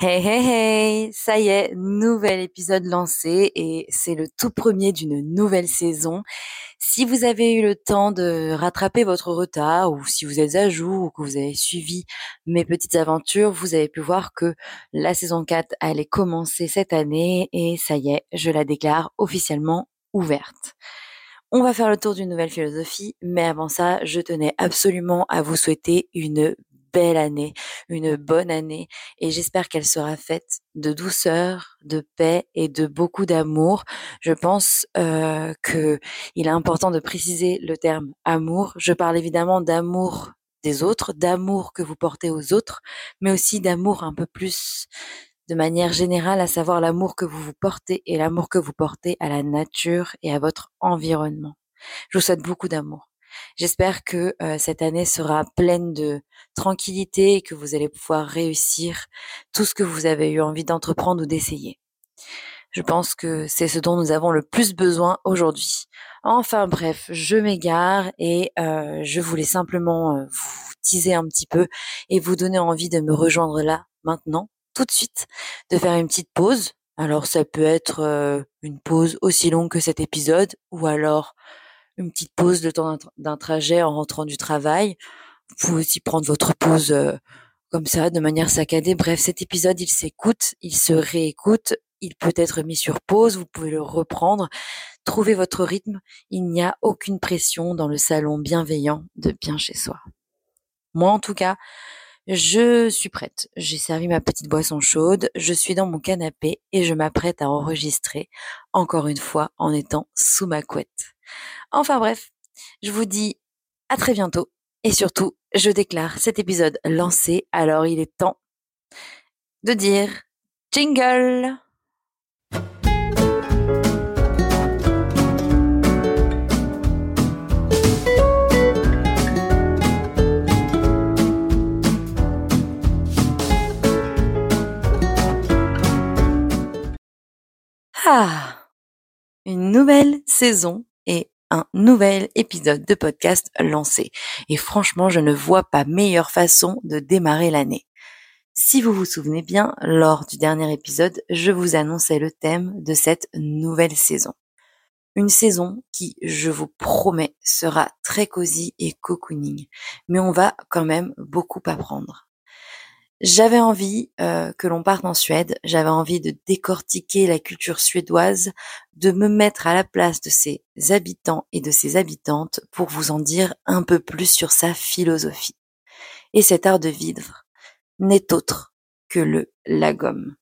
Hey hey hey, ça y est, nouvel épisode lancé et c'est le tout premier d'une nouvelle saison. Si vous avez eu le temps de rattraper votre retard ou si vous êtes à jour ou que vous avez suivi mes petites aventures, vous avez pu voir que la saison 4 allait commencer cette année et ça y est, je la déclare officiellement ouverte. On va faire le tour d'une nouvelle philosophie, mais avant ça, je tenais absolument à vous souhaiter une belle année, une bonne année et j'espère qu'elle sera faite de douceur, de paix et de beaucoup d'amour. Je pense euh, que il est important de préciser le terme amour. Je parle évidemment d'amour des autres, d'amour que vous portez aux autres, mais aussi d'amour un peu plus de manière générale, à savoir l'amour que vous vous portez et l'amour que vous portez à la nature et à votre environnement. Je vous souhaite beaucoup d'amour. J'espère que euh, cette année sera pleine de tranquillité et que vous allez pouvoir réussir tout ce que vous avez eu envie d'entreprendre ou d'essayer. Je pense que c'est ce dont nous avons le plus besoin aujourd'hui. Enfin bref, je m'égare et euh, je voulais simplement euh, vous teaser un petit peu et vous donner envie de me rejoindre là, maintenant, tout de suite, de faire une petite pause. Alors ça peut être une pause aussi longue que cet épisode ou alors une petite pause le temps d'un trajet en rentrant du travail. Vous pouvez aussi prendre votre pause euh, comme ça, de manière saccadée. Bref, cet épisode, il s'écoute, il se réécoute, il peut être mis sur pause, vous pouvez le reprendre. Trouvez votre rythme. Il n'y a aucune pression dans le salon bienveillant de bien chez soi. Moi, en tout cas, je suis prête. J'ai servi ma petite boisson chaude, je suis dans mon canapé et je m'apprête à enregistrer, encore une fois, en étant sous ma couette. Enfin bref, je vous dis à très bientôt et surtout, je déclare cet épisode lancé, alors il est temps de dire jingle. Ah Une nouvelle saison et un nouvel épisode de podcast lancé. Et franchement, je ne vois pas meilleure façon de démarrer l'année. Si vous vous souvenez bien, lors du dernier épisode, je vous annonçais le thème de cette nouvelle saison. Une saison qui, je vous promets, sera très cosy et cocooning. Mais on va quand même beaucoup apprendre. J'avais envie euh, que l'on parte en Suède, j'avais envie de décortiquer la culture suédoise, de me mettre à la place de ses habitants et de ses habitantes pour vous en dire un peu plus sur sa philosophie. Et cet art de vivre n'est autre que le lagom.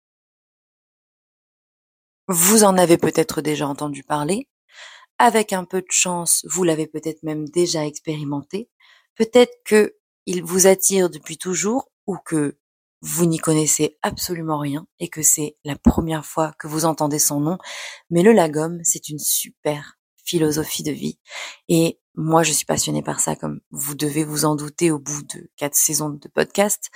Vous en avez peut-être déjà entendu parler. Avec un peu de chance, vous l'avez peut-être même déjà expérimenté. Peut-être que il vous attire depuis toujours ou que vous n'y connaissez absolument rien et que c'est la première fois que vous entendez son nom, mais le lagom, c'est une super philosophie de vie. Et moi, je suis passionnée par ça, comme vous devez vous en douter au bout de quatre saisons de podcast.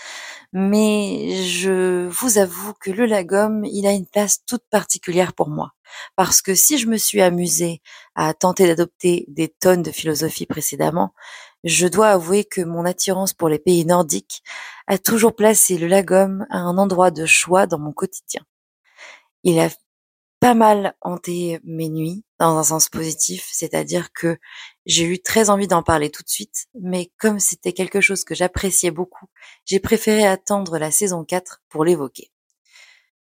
Mais je vous avoue que le lagom, il a une place toute particulière pour moi. Parce que si je me suis amusée à tenter d'adopter des tonnes de philosophie précédemment, je dois avouer que mon attirance pour les pays nordiques a toujours placé le lagom à un endroit de choix dans mon quotidien. Il a pas mal hanté mes nuits dans un sens positif, c'est-à-dire que j'ai eu très envie d'en parler tout de suite, mais comme c'était quelque chose que j'appréciais beaucoup, j'ai préféré attendre la saison 4 pour l'évoquer.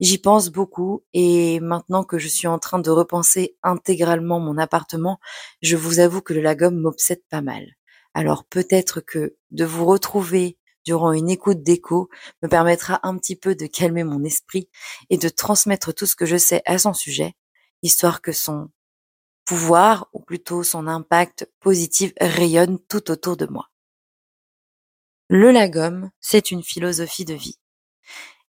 J'y pense beaucoup et maintenant que je suis en train de repenser intégralement mon appartement, je vous avoue que le lagom m'obsède pas mal. Alors peut-être que de vous retrouver durant une écoute d'écho me permettra un petit peu de calmer mon esprit et de transmettre tout ce que je sais à son sujet, histoire que son pouvoir, ou plutôt son impact positif, rayonne tout autour de moi. Le lagom, c'est une philosophie de vie.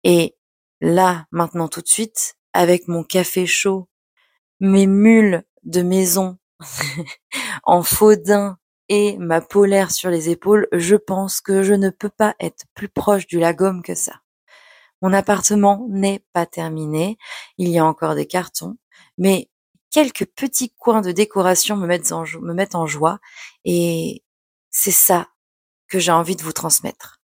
Et là, maintenant tout de suite, avec mon café chaud, mes mules de maison en faux et ma polaire sur les épaules, je pense que je ne peux pas être plus proche du lagom que ça. Mon appartement n'est pas terminé, il y a encore des cartons, mais quelques petits coins de décoration me mettent en, me mettent en joie et c'est ça que j'ai envie de vous transmettre.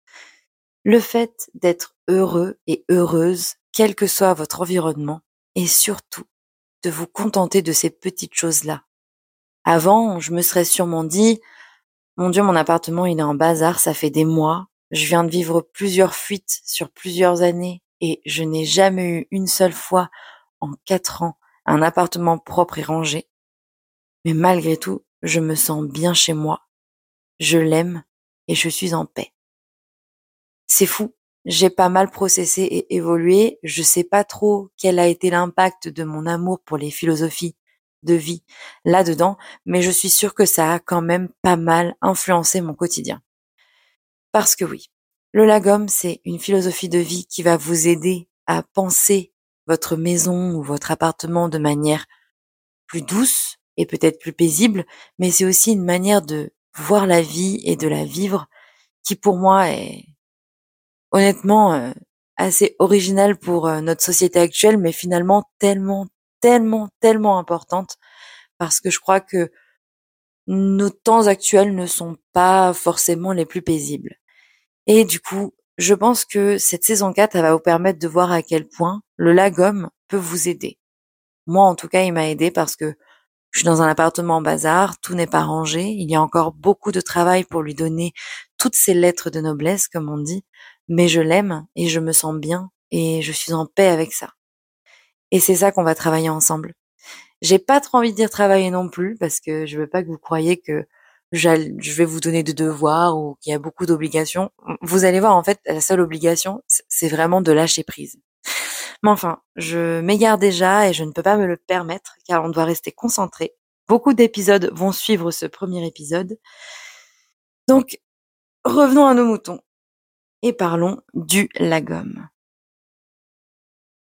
Le fait d'être heureux et heureuse, quel que soit votre environnement, et surtout de vous contenter de ces petites choses-là. Avant, je me serais sûrement dit, mon Dieu, mon appartement, il est en bazar, ça fait des mois, je viens de vivre plusieurs fuites sur plusieurs années, et je n'ai jamais eu une seule fois en quatre ans un appartement propre et rangé. Mais malgré tout, je me sens bien chez moi. Je l'aime et je suis en paix. C'est fou. J'ai pas mal processé et évolué. Je sais pas trop quel a été l'impact de mon amour pour les philosophies de vie là-dedans, mais je suis sûre que ça a quand même pas mal influencé mon quotidien. Parce que oui, le lagom, c'est une philosophie de vie qui va vous aider à penser votre maison ou votre appartement de manière plus douce et peut-être plus paisible, mais c'est aussi une manière de voir la vie et de la vivre qui pour moi est honnêtement euh, assez originale pour euh, notre société actuelle, mais finalement tellement, tellement, tellement importante parce que je crois que nos temps actuels ne sont pas forcément les plus paisibles. Et du coup, je pense que cette saison 4, elle va vous permettre de voir à quel point le lagom peut vous aider. Moi, en tout cas, il m'a aidé parce que je suis dans un appartement en bazar, tout n'est pas rangé, il y a encore beaucoup de travail pour lui donner toutes ces lettres de noblesse, comme on dit, mais je l'aime et je me sens bien et je suis en paix avec ça. Et c'est ça qu'on va travailler ensemble. J'ai pas trop envie de dire travailler non plus parce que je veux pas que vous croyiez que je vais vous donner des devoirs ou qu'il y a beaucoup d'obligations. Vous allez voir, en fait, la seule obligation, c'est vraiment de lâcher prise. Mais enfin, je m'égare déjà et je ne peux pas me le permettre car on doit rester concentré. Beaucoup d'épisodes vont suivre ce premier épisode. Donc, revenons à nos moutons et parlons du lagom.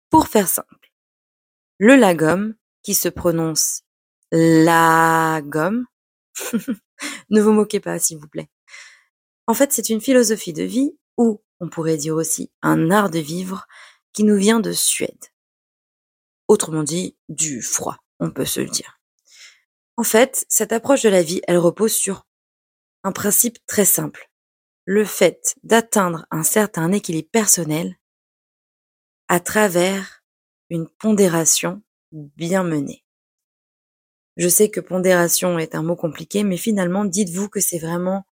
Pour faire simple, le lagom, qui se prononce lagom, ne vous moquez pas, s'il vous plaît. En fait, c'est une philosophie de vie ou, on pourrait dire aussi, un art de vivre qui nous vient de Suède. Autrement dit, du froid, on peut se le dire. En fait, cette approche de la vie, elle repose sur un principe très simple. Le fait d'atteindre un certain équilibre personnel à travers une pondération bien menée. Je sais que pondération est un mot compliqué, mais finalement, dites-vous que c'est vraiment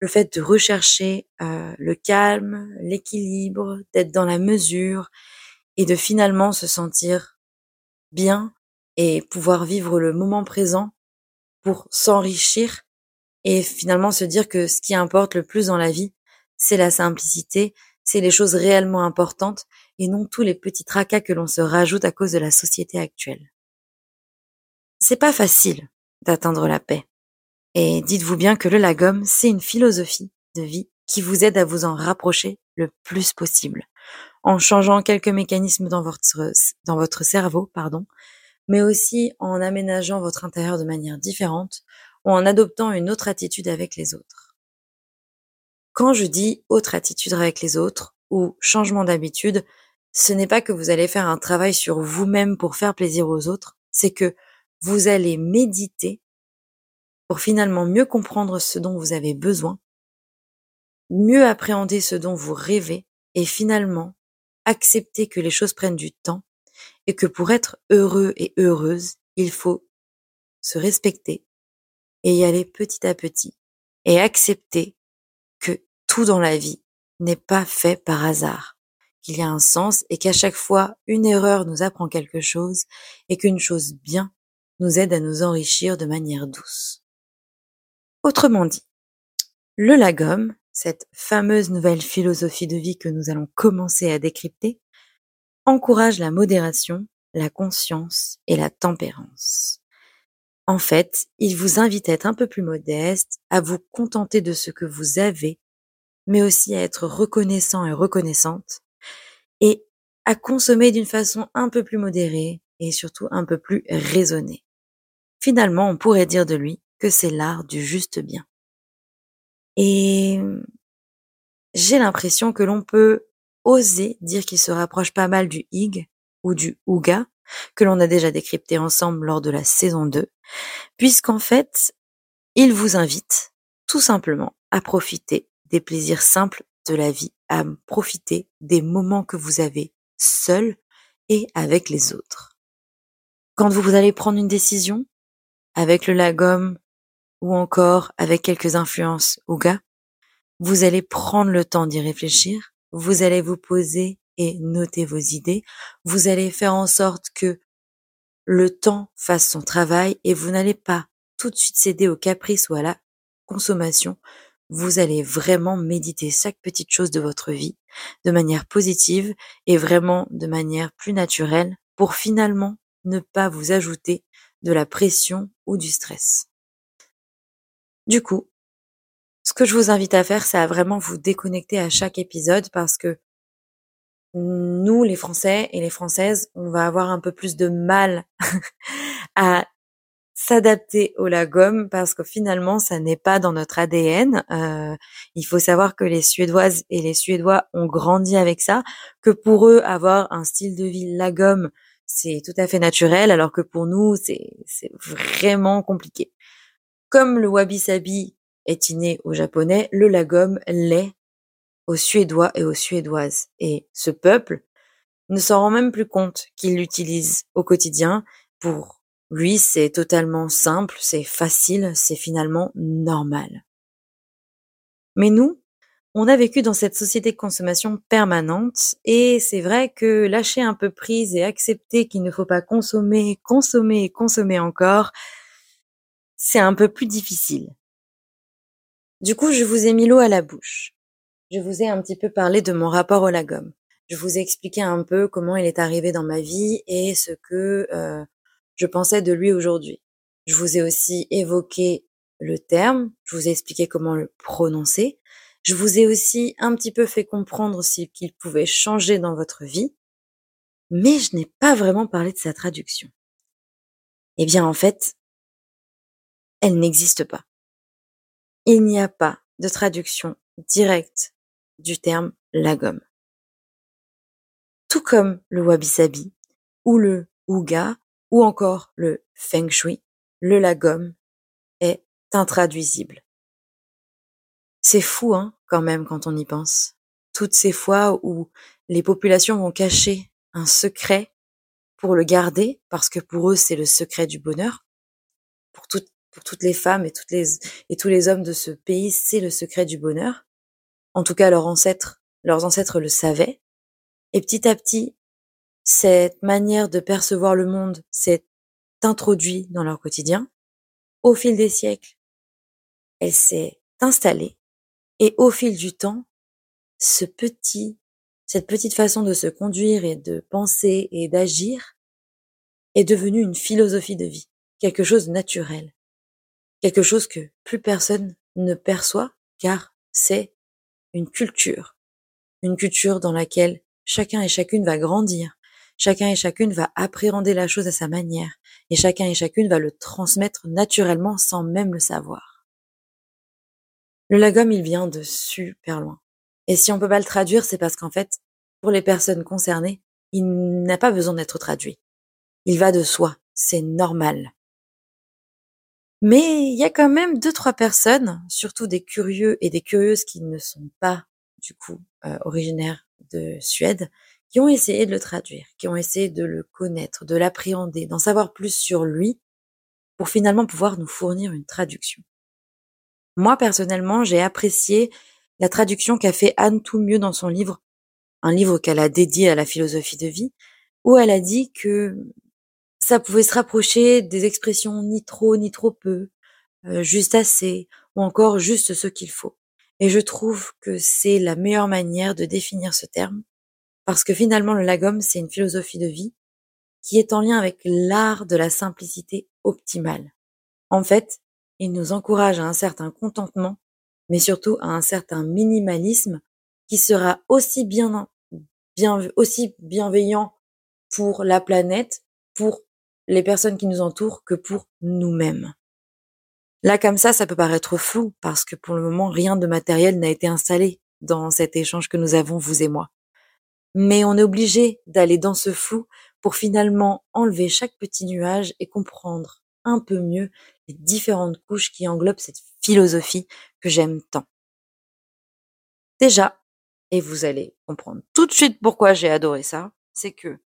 le fait de rechercher euh, le calme, l'équilibre, d'être dans la mesure et de finalement se sentir bien et pouvoir vivre le moment présent pour s'enrichir et finalement se dire que ce qui importe le plus dans la vie, c'est la simplicité, c'est les choses réellement importantes et non tous les petits tracas que l'on se rajoute à cause de la société actuelle. C'est pas facile d'atteindre la paix. Et dites-vous bien que le lagom, c'est une philosophie de vie qui vous aide à vous en rapprocher le plus possible, en changeant quelques mécanismes dans votre, dans votre cerveau, pardon, mais aussi en aménageant votre intérieur de manière différente ou en adoptant une autre attitude avec les autres. Quand je dis autre attitude avec les autres ou changement d'habitude, ce n'est pas que vous allez faire un travail sur vous-même pour faire plaisir aux autres, c'est que vous allez méditer pour finalement mieux comprendre ce dont vous avez besoin, mieux appréhender ce dont vous rêvez et finalement accepter que les choses prennent du temps et que pour être heureux et heureuse, il faut se respecter et y aller petit à petit et accepter que tout dans la vie n'est pas fait par hasard, qu'il y a un sens et qu'à chaque fois une erreur nous apprend quelque chose et qu'une chose bien nous aide à nous enrichir de manière douce. Autrement dit, le lagom, cette fameuse nouvelle philosophie de vie que nous allons commencer à décrypter, encourage la modération, la conscience et la tempérance. En fait, il vous invite à être un peu plus modeste, à vous contenter de ce que vous avez, mais aussi à être reconnaissant et reconnaissante, et à consommer d'une façon un peu plus modérée et surtout un peu plus raisonnée. Finalement, on pourrait dire de lui que c'est l'art du juste bien. Et j'ai l'impression que l'on peut oser dire qu'il se rapproche pas mal du hig ou du ouga que l'on a déjà décrypté ensemble lors de la saison 2, puisqu'en fait, il vous invite tout simplement à profiter des plaisirs simples de la vie à profiter des moments que vous avez seul et avec les autres. Quand vous allez prendre une décision, avec le lagom ou encore avec quelques influences ou gars, vous allez prendre le temps d'y réfléchir, vous allez vous poser et noter vos idées, vous allez faire en sorte que le temps fasse son travail et vous n'allez pas tout de suite céder au caprice ou à la consommation. Vous allez vraiment méditer chaque petite chose de votre vie de manière positive et vraiment de manière plus naturelle pour finalement ne pas vous ajouter de la pression ou du stress. Du coup, ce que je vous invite à faire, c'est à vraiment vous déconnecter à chaque épisode parce que nous, les Français et les Françaises, on va avoir un peu plus de mal à s'adapter au lagom parce que finalement, ça n'est pas dans notre ADN. Euh, il faut savoir que les Suédoises et les Suédois ont grandi avec ça, que pour eux, avoir un style de vie lagom, c'est tout à fait naturel, alors que pour nous, c'est vraiment compliqué. Comme le wabi-sabi est inné au japonais, le lagom l'est aux Suédois et aux Suédoises. Et ce peuple ne s'en rend même plus compte qu'il l'utilise au quotidien. Pour lui, c'est totalement simple, c'est facile, c'est finalement normal. Mais nous, on a vécu dans cette société de consommation permanente et c'est vrai que lâcher un peu prise et accepter qu'il ne faut pas consommer, consommer et consommer encore, c'est un peu plus difficile. Du coup, je vous ai mis l'eau à la bouche je vous ai un petit peu parlé de mon rapport au lagom. Je vous ai expliqué un peu comment il est arrivé dans ma vie et ce que euh, je pensais de lui aujourd'hui. Je vous ai aussi évoqué le terme, je vous ai expliqué comment le prononcer. Je vous ai aussi un petit peu fait comprendre ce qu'il pouvait changer dans votre vie, mais je n'ai pas vraiment parlé de sa traduction. Eh bien, en fait, elle n'existe pas. Il n'y a pas de traduction directe du terme lagom. Tout comme le wabi-sabi ou le ouga ou encore le feng shui, le lagom est intraduisible. C'est fou, hein, quand même, quand on y pense. Toutes ces fois où les populations vont cacher un secret pour le garder, parce que pour eux, c'est le secret du bonheur. Pour, toutes les femmes et, toutes et tous les hommes de ce pays, c'est le secret du bonheur. En tout cas, leurs ancêtres, leurs ancêtres le savaient. Et petit à petit, cette manière de percevoir le monde s'est introduite dans leur quotidien. Au fil des siècles, elle s'est installée. Et au fil du temps, ce petit, cette petite façon de se conduire et de penser et d'agir est devenue une philosophie de vie, quelque chose de naturel, quelque chose que plus personne ne perçoit car c'est une culture, une culture dans laquelle chacun et chacune va grandir, chacun et chacune va appréhender la chose à sa manière, et chacun et chacune va le transmettre naturellement sans même le savoir. Le lagom, il vient de super loin. Et si on peut pas le traduire, c'est parce qu'en fait, pour les personnes concernées, il n'a pas besoin d'être traduit. Il va de soi, c'est normal. Mais il y a quand même deux trois personnes, surtout des curieux et des curieuses qui ne sont pas du coup euh, originaires de Suède, qui ont essayé de le traduire, qui ont essayé de le connaître, de l'appréhender, d'en savoir plus sur lui, pour finalement pouvoir nous fournir une traduction. Moi personnellement, j'ai apprécié la traduction qu'a fait Anne tout mieux dans son livre, un livre qu'elle a dédié à la philosophie de vie, où elle a dit que ça pouvait se rapprocher des expressions ni trop ni trop peu, euh, juste assez, ou encore juste ce qu'il faut. Et je trouve que c'est la meilleure manière de définir ce terme, parce que finalement le lagom, c'est une philosophie de vie qui est en lien avec l'art de la simplicité optimale. En fait, il nous encourage à un certain contentement, mais surtout à un certain minimalisme qui sera aussi bien, aussi bienveillant pour la planète, pour les personnes qui nous entourent que pour nous-mêmes. Là, comme ça, ça peut paraître flou parce que pour le moment, rien de matériel n'a été installé dans cet échange que nous avons, vous et moi. Mais on est obligé d'aller dans ce flou pour finalement enlever chaque petit nuage et comprendre un peu mieux les différentes couches qui englobent cette philosophie que j'aime tant. Déjà, et vous allez comprendre tout de suite pourquoi j'ai adoré ça, c'est que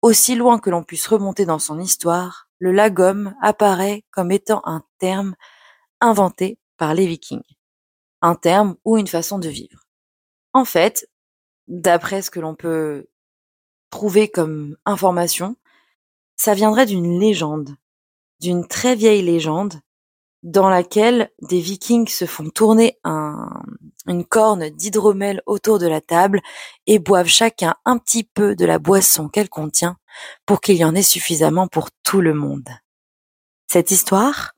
aussi loin que l'on puisse remonter dans son histoire, le lagom apparaît comme étant un terme inventé par les vikings. Un terme ou une façon de vivre. En fait, d'après ce que l'on peut trouver comme information, ça viendrait d'une légende, d'une très vieille légende dans laquelle des vikings se font tourner un, une corne d'hydromel autour de la table et boivent chacun un petit peu de la boisson qu'elle contient pour qu'il y en ait suffisamment pour tout le monde. Cette histoire,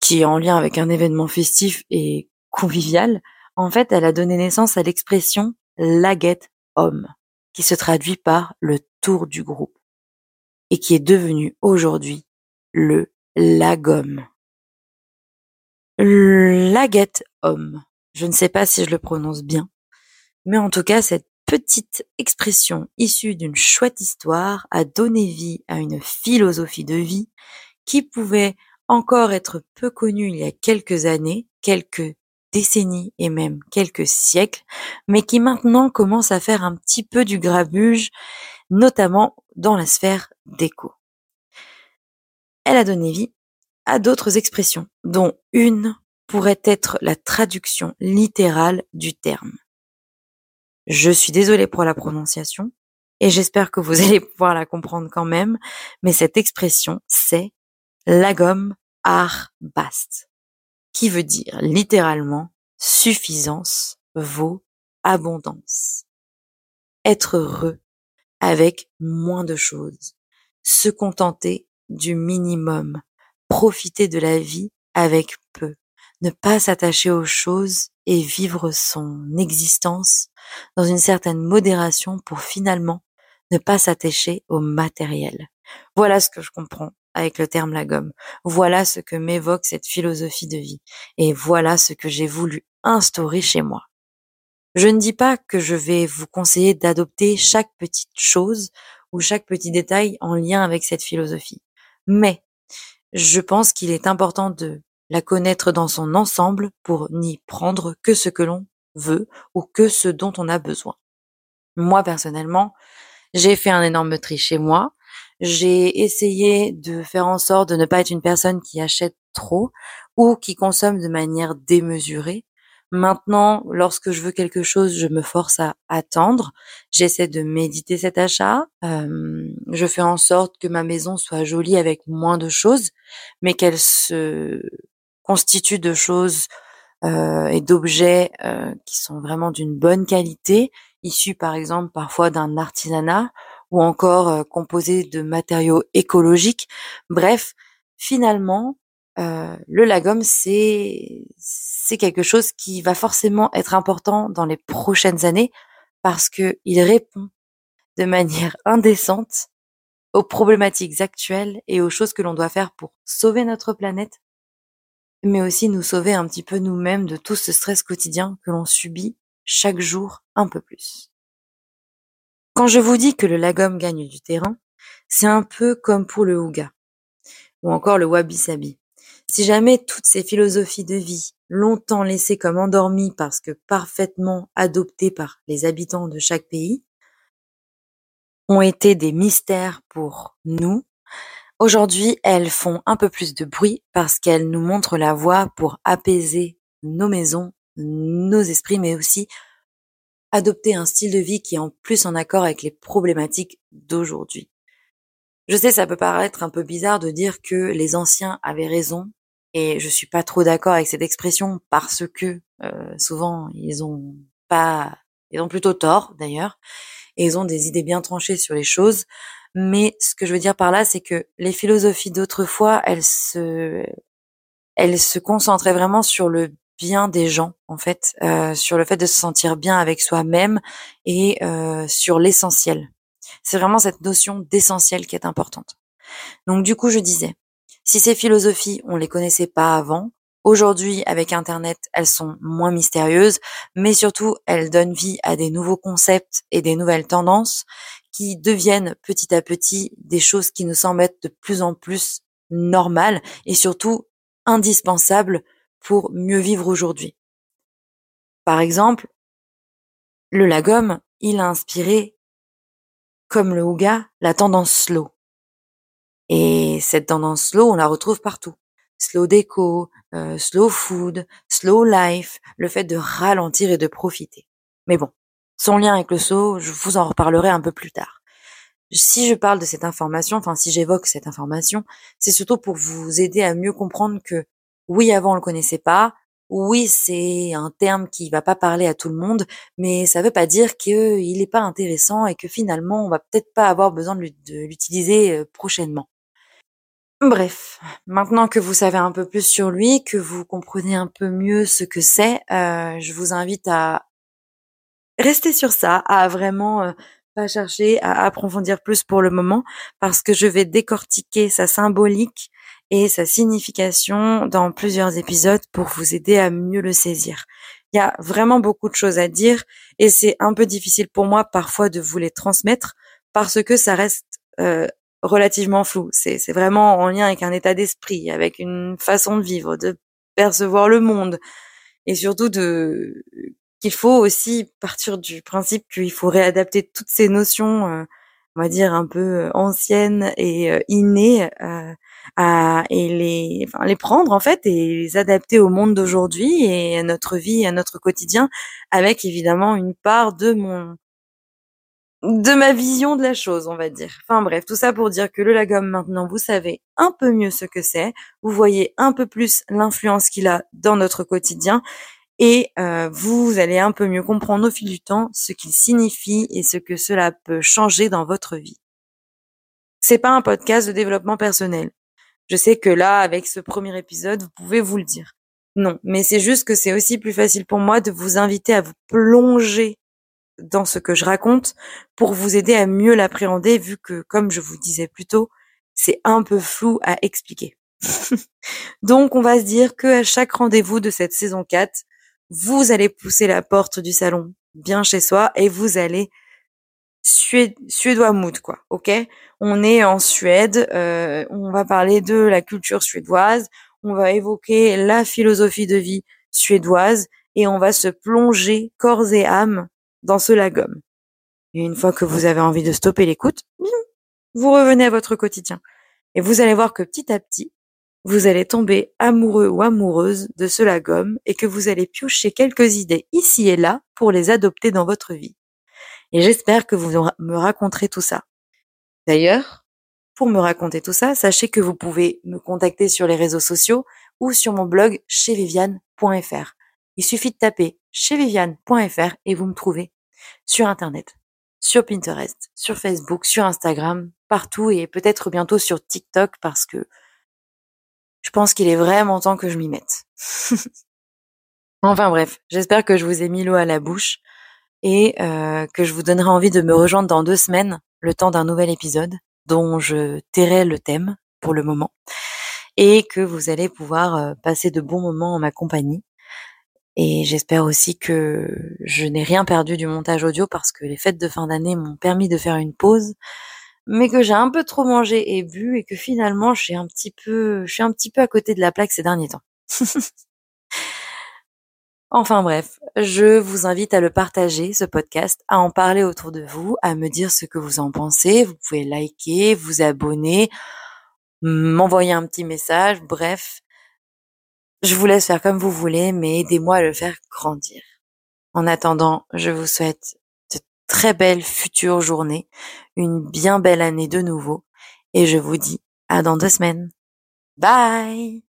qui est en lien avec un événement festif et convivial, en fait, elle a donné naissance à l'expression laguette homme, qui se traduit par le tour du groupe et qui est devenu aujourd'hui le lagom. Laguette homme. Je ne sais pas si je le prononce bien, mais en tout cas, cette petite expression issue d'une chouette histoire a donné vie à une philosophie de vie qui pouvait encore être peu connue il y a quelques années, quelques décennies et même quelques siècles, mais qui maintenant commence à faire un petit peu du grabuge, notamment dans la sphère d'écho. Elle a donné vie à d'autres expressions, dont une pourrait être la traduction littérale du terme. Je suis désolée pour la prononciation, et j'espère que vous allez pouvoir la comprendre quand même, mais cette expression, c'est lagom ar bast, qui veut dire littéralement suffisance vaut abondance. Être heureux avec moins de choses, se contenter du minimum, profiter de la vie avec peu, ne pas s'attacher aux choses et vivre son existence dans une certaine modération pour finalement ne pas s'attacher au matériel. Voilà ce que je comprends avec le terme la gomme. Voilà ce que m'évoque cette philosophie de vie. Et voilà ce que j'ai voulu instaurer chez moi. Je ne dis pas que je vais vous conseiller d'adopter chaque petite chose ou chaque petit détail en lien avec cette philosophie. Mais je pense qu'il est important de la connaître dans son ensemble pour n'y prendre que ce que l'on veut ou que ce dont on a besoin. Moi, personnellement, j'ai fait un énorme tri chez moi. J'ai essayé de faire en sorte de ne pas être une personne qui achète trop ou qui consomme de manière démesurée. Maintenant, lorsque je veux quelque chose, je me force à attendre. J'essaie de méditer cet achat. Euh, je fais en sorte que ma maison soit jolie avec moins de choses, mais qu'elle se constitue de choses euh, et d'objets euh, qui sont vraiment d'une bonne qualité, issus par exemple parfois d'un artisanat ou encore composés de matériaux écologiques. Bref, finalement, euh, le lagom, c'est c'est quelque chose qui va forcément être important dans les prochaines années parce que il répond de manière indécente aux problématiques actuelles et aux choses que l'on doit faire pour sauver notre planète, mais aussi nous sauver un petit peu nous-mêmes de tout ce stress quotidien que l'on subit chaque jour un peu plus. Quand je vous dis que le lagom gagne du terrain, c'est un peu comme pour le houga ou encore le wabi-sabi. Si jamais toutes ces philosophies de vie, longtemps laissées comme endormies parce que parfaitement adoptées par les habitants de chaque pays, ont été des mystères pour nous, aujourd'hui elles font un peu plus de bruit parce qu'elles nous montrent la voie pour apaiser nos maisons, nos esprits, mais aussi adopter un style de vie qui est en plus en accord avec les problématiques d'aujourd'hui. Je sais, ça peut paraître un peu bizarre de dire que les anciens avaient raison et je suis pas trop d'accord avec cette expression parce que euh, souvent ils ont pas, ils ont plutôt tort d'ailleurs, et ils ont des idées bien tranchées sur les choses. Mais ce que je veux dire par là, c'est que les philosophies d'autrefois, elles se, elles se concentraient vraiment sur le bien des gens, en fait, euh, sur le fait de se sentir bien avec soi-même et euh, sur l'essentiel. C'est vraiment cette notion d'essentiel qui est importante. Donc du coup, je disais, si ces philosophies, on les connaissait pas avant, aujourd'hui, avec Internet, elles sont moins mystérieuses, mais surtout, elles donnent vie à des nouveaux concepts et des nouvelles tendances qui deviennent petit à petit des choses qui nous semblent être de plus en plus normales et surtout indispensables pour mieux vivre aujourd'hui. Par exemple, le lagom, il a inspiré, comme le Ouga, la tendance slow. Et cette tendance slow, on la retrouve partout. Slow déco, euh, slow food, slow life, le fait de ralentir et de profiter. Mais bon, son lien avec le slow, je vous en reparlerai un peu plus tard si je parle de cette information, enfin si j'évoque cette information, c'est surtout pour vous aider à mieux comprendre que oui, avant on le connaissait pas, oui, c'est un terme qui va pas parler à tout le monde, mais ça veut pas dire qu'il n'est pas intéressant et que finalement on va peut-être pas avoir besoin de l'utiliser euh, prochainement. Bref, maintenant que vous savez un peu plus sur lui, que vous comprenez un peu mieux ce que c'est, euh, je vous invite à rester sur ça, à vraiment euh, pas chercher à approfondir plus pour le moment parce que je vais décortiquer sa symbolique et sa signification dans plusieurs épisodes pour vous aider à mieux le saisir. Il y a vraiment beaucoup de choses à dire et c'est un peu difficile pour moi parfois de vous les transmettre parce que ça reste euh, relativement flou. C'est vraiment en lien avec un état d'esprit, avec une façon de vivre, de percevoir le monde et surtout de qu'il faut aussi partir du principe qu'il faut réadapter toutes ces notions, euh, on va dire un peu euh, anciennes et euh, innées, et les, enfin, les prendre en fait et les adapter au monde d'aujourd'hui et à notre vie, à notre quotidien, avec évidemment une part de mon de ma vision de la chose, on va dire. Enfin bref, tout ça pour dire que le lagom maintenant, vous savez un peu mieux ce que c'est, vous voyez un peu plus l'influence qu'il a dans notre quotidien et euh, vous allez un peu mieux comprendre au fil du temps ce qu'il signifie et ce que cela peut changer dans votre vie. C'est pas un podcast de développement personnel. Je sais que là, avec ce premier épisode, vous pouvez vous le dire. Non, mais c'est juste que c'est aussi plus facile pour moi de vous inviter à vous plonger dans ce que je raconte pour vous aider à mieux l'appréhender vu que, comme je vous disais plus tôt, c'est un peu flou à expliquer. Donc, on va se dire que à chaque rendez-vous de cette saison 4, vous allez pousser la porte du salon bien chez soi et vous allez suédois mood quoi, ok? On est en Suède, euh, on va parler de la culture suédoise, on va évoquer la philosophie de vie suédoise et on va se plonger corps et âme dans ce lagom. Et une fois que vous avez envie de stopper l'écoute, vous revenez à votre quotidien. Et vous allez voir que petit à petit, vous allez tomber amoureux ou amoureuse de ce lagom et que vous allez piocher quelques idées ici et là pour les adopter dans votre vie. Et j'espère que vous me raconterez tout ça. D'ailleurs, pour me raconter tout ça, sachez que vous pouvez me contacter sur les réseaux sociaux ou sur mon blog chez Viviane.fr. Il suffit de taper chez Viviane.fr et vous me trouvez sur Internet, sur Pinterest, sur Facebook, sur Instagram, partout et peut-être bientôt sur TikTok parce que je pense qu'il est vraiment temps que je m'y mette. enfin bref, j'espère que je vous ai mis l'eau à la bouche et euh, que je vous donnerai envie de me rejoindre dans deux semaines, le temps d'un nouvel épisode dont je tairai le thème pour le moment et que vous allez pouvoir euh, passer de bons moments en ma compagnie. Et j'espère aussi que je n'ai rien perdu du montage audio parce que les fêtes de fin d'année m'ont permis de faire une pause mais que j'ai un peu trop mangé et bu et que finalement je suis un petit peu, je suis un petit peu à côté de la plaque ces derniers temps. enfin bref, je vous invite à le partager, ce podcast, à en parler autour de vous, à me dire ce que vous en pensez. Vous pouvez liker, vous abonner, m'envoyer un petit message, bref. Je vous laisse faire comme vous voulez, mais aidez-moi à le faire grandir. En attendant, je vous souhaite très belle future journée, une bien belle année de nouveau, et je vous dis à dans deux semaines. Bye